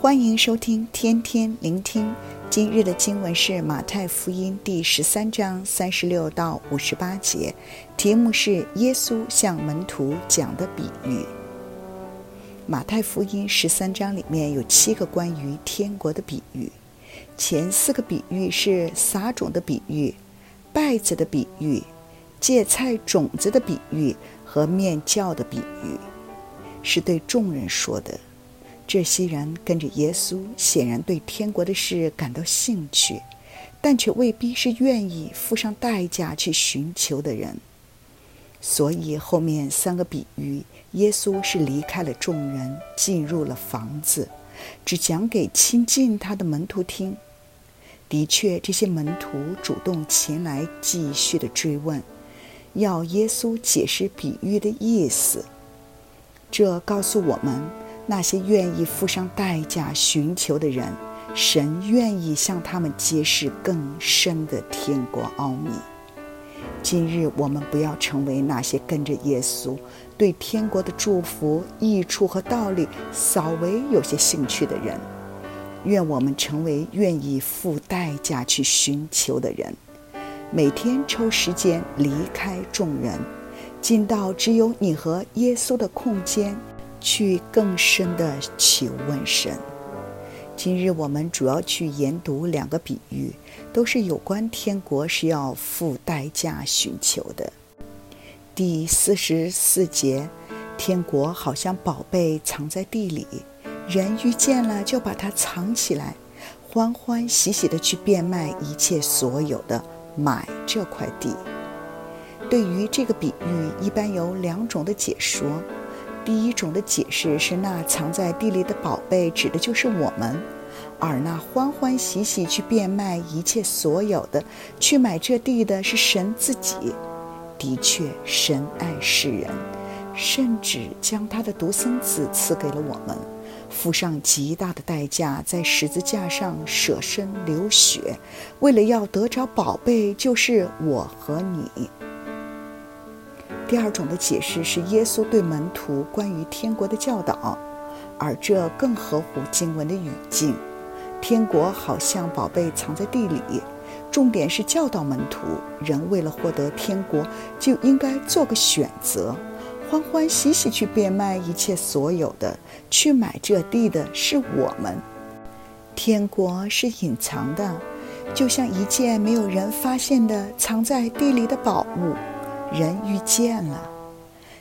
欢迎收听天天聆听。今日的经文是马太福音第十三章三十六到五十八节，题目是耶稣向门徒讲的比喻。马太福音十三章里面有七个关于天国的比喻，前四个比喻是撒种的比喻、稗子的比喻、芥菜种子的比喻和面酵的比喻，是对众人说的。这些人跟着耶稣，显然对天国的事感到兴趣，但却未必是愿意付上代价去寻求的人。所以后面三个比喻，耶稣是离开了众人，进入了房子，只讲给亲近他的门徒听。的确，这些门徒主动前来继续的追问，要耶稣解释比喻的意思。这告诉我们。那些愿意付上代价寻求的人，神愿意向他们揭示更深的天国奥秘。今日我们不要成为那些跟着耶稣，对天国的祝福、益处和道理稍微有些兴趣的人。愿我们成为愿意付代价去寻求的人，每天抽时间离开众人，进到只有你和耶稣的空间。去更深的求问神。今日我们主要去研读两个比喻，都是有关天国是要付代价寻求的。第四十四节，天国好像宝贝藏在地里，人遇见了就把它藏起来，欢欢喜喜地去变卖一切所有的，买这块地。对于这个比喻，一般有两种的解说。第一种的解释是，那藏在地里的宝贝指的就是我们；而那欢欢喜喜去变卖一切所有的，去买这地的是神自己。的确，神爱世人，甚至将他的独生子赐给了我们，付上极大的代价，在十字架上舍身流血，为了要得着宝贝，就是我和你。第二种的解释是耶稣对门徒关于天国的教导，而这更合乎经文的语境。天国好像宝贝藏在地里，重点是教导门徒，人为了获得天国，就应该做个选择，欢欢喜喜去变卖一切所有的，去买这地的是我们。天国是隐藏的，就像一件没有人发现的藏在地里的宝物。人遇见了，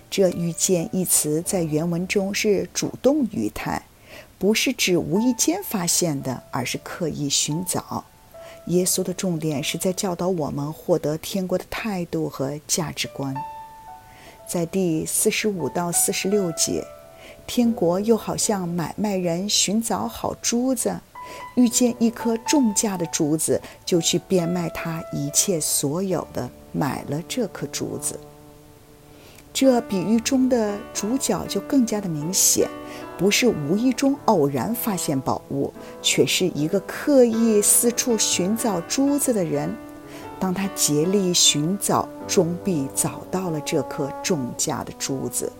这“遇见”一词在原文中是主动语态，不是指无意间发现的，而是刻意寻找。耶稣的重点是在教导我们获得天国的态度和价值观。在第四十五到四十六节，天国又好像买卖人寻找好珠子，遇见一颗重价的珠子，就去变卖他一切所有的。买了这颗珠子，这比喻中的主角就更加的明显，不是无意中偶然发现宝物，却是一个刻意四处寻找珠子的人。当他竭力寻找，终必找到了这颗重价的珠子。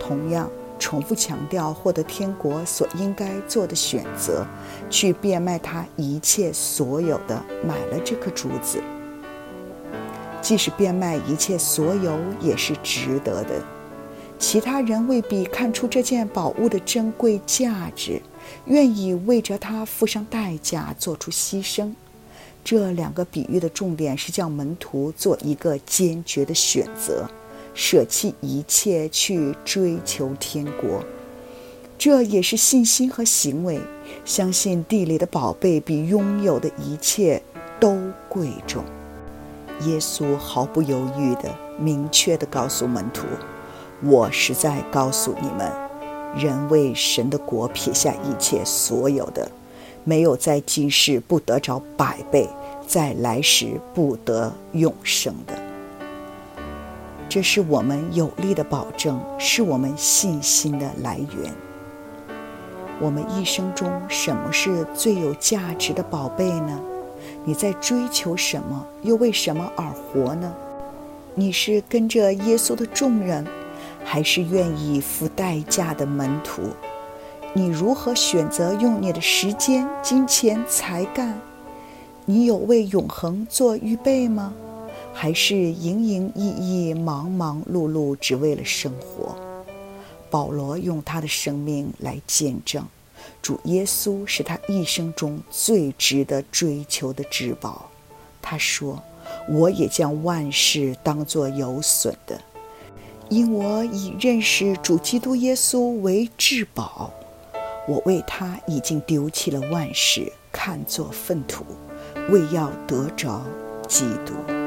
同样，重复强调获得天国所应该做的选择，去变卖他一切所有的，买了这颗珠子。即使变卖一切所有，也是值得的。其他人未必看出这件宝物的珍贵价值，愿意为着它付上代价，做出牺牲。这两个比喻的重点是叫门徒做一个坚决的选择，舍弃一切去追求天国。这也是信心和行为，相信地里的宝贝比拥有的一切都贵重。耶稣毫不犹豫地、明确地告诉门徒：“我实在告诉你们，人为神的国撇下一切所有的，没有在今世不得着百倍，在来时不得永生的。这是我们有力的保证，是我们信心的来源。我们一生中，什么是最有价值的宝贝呢？”你在追求什么？又为什么而活呢？你是跟着耶稣的众人，还是愿意付代价的门徒？你如何选择用你的时间、金钱、才干？你有为永恒做预备吗？还是营营役役、忙忙碌碌，只为了生活？保罗用他的生命来见证，主耶稣是他一生中最值得追求的至宝。他说：“我也将万事当作有损的，因我以认识主基督耶稣为至宝。我为他已经丢弃了万事，看作粪土。”为要得着基督。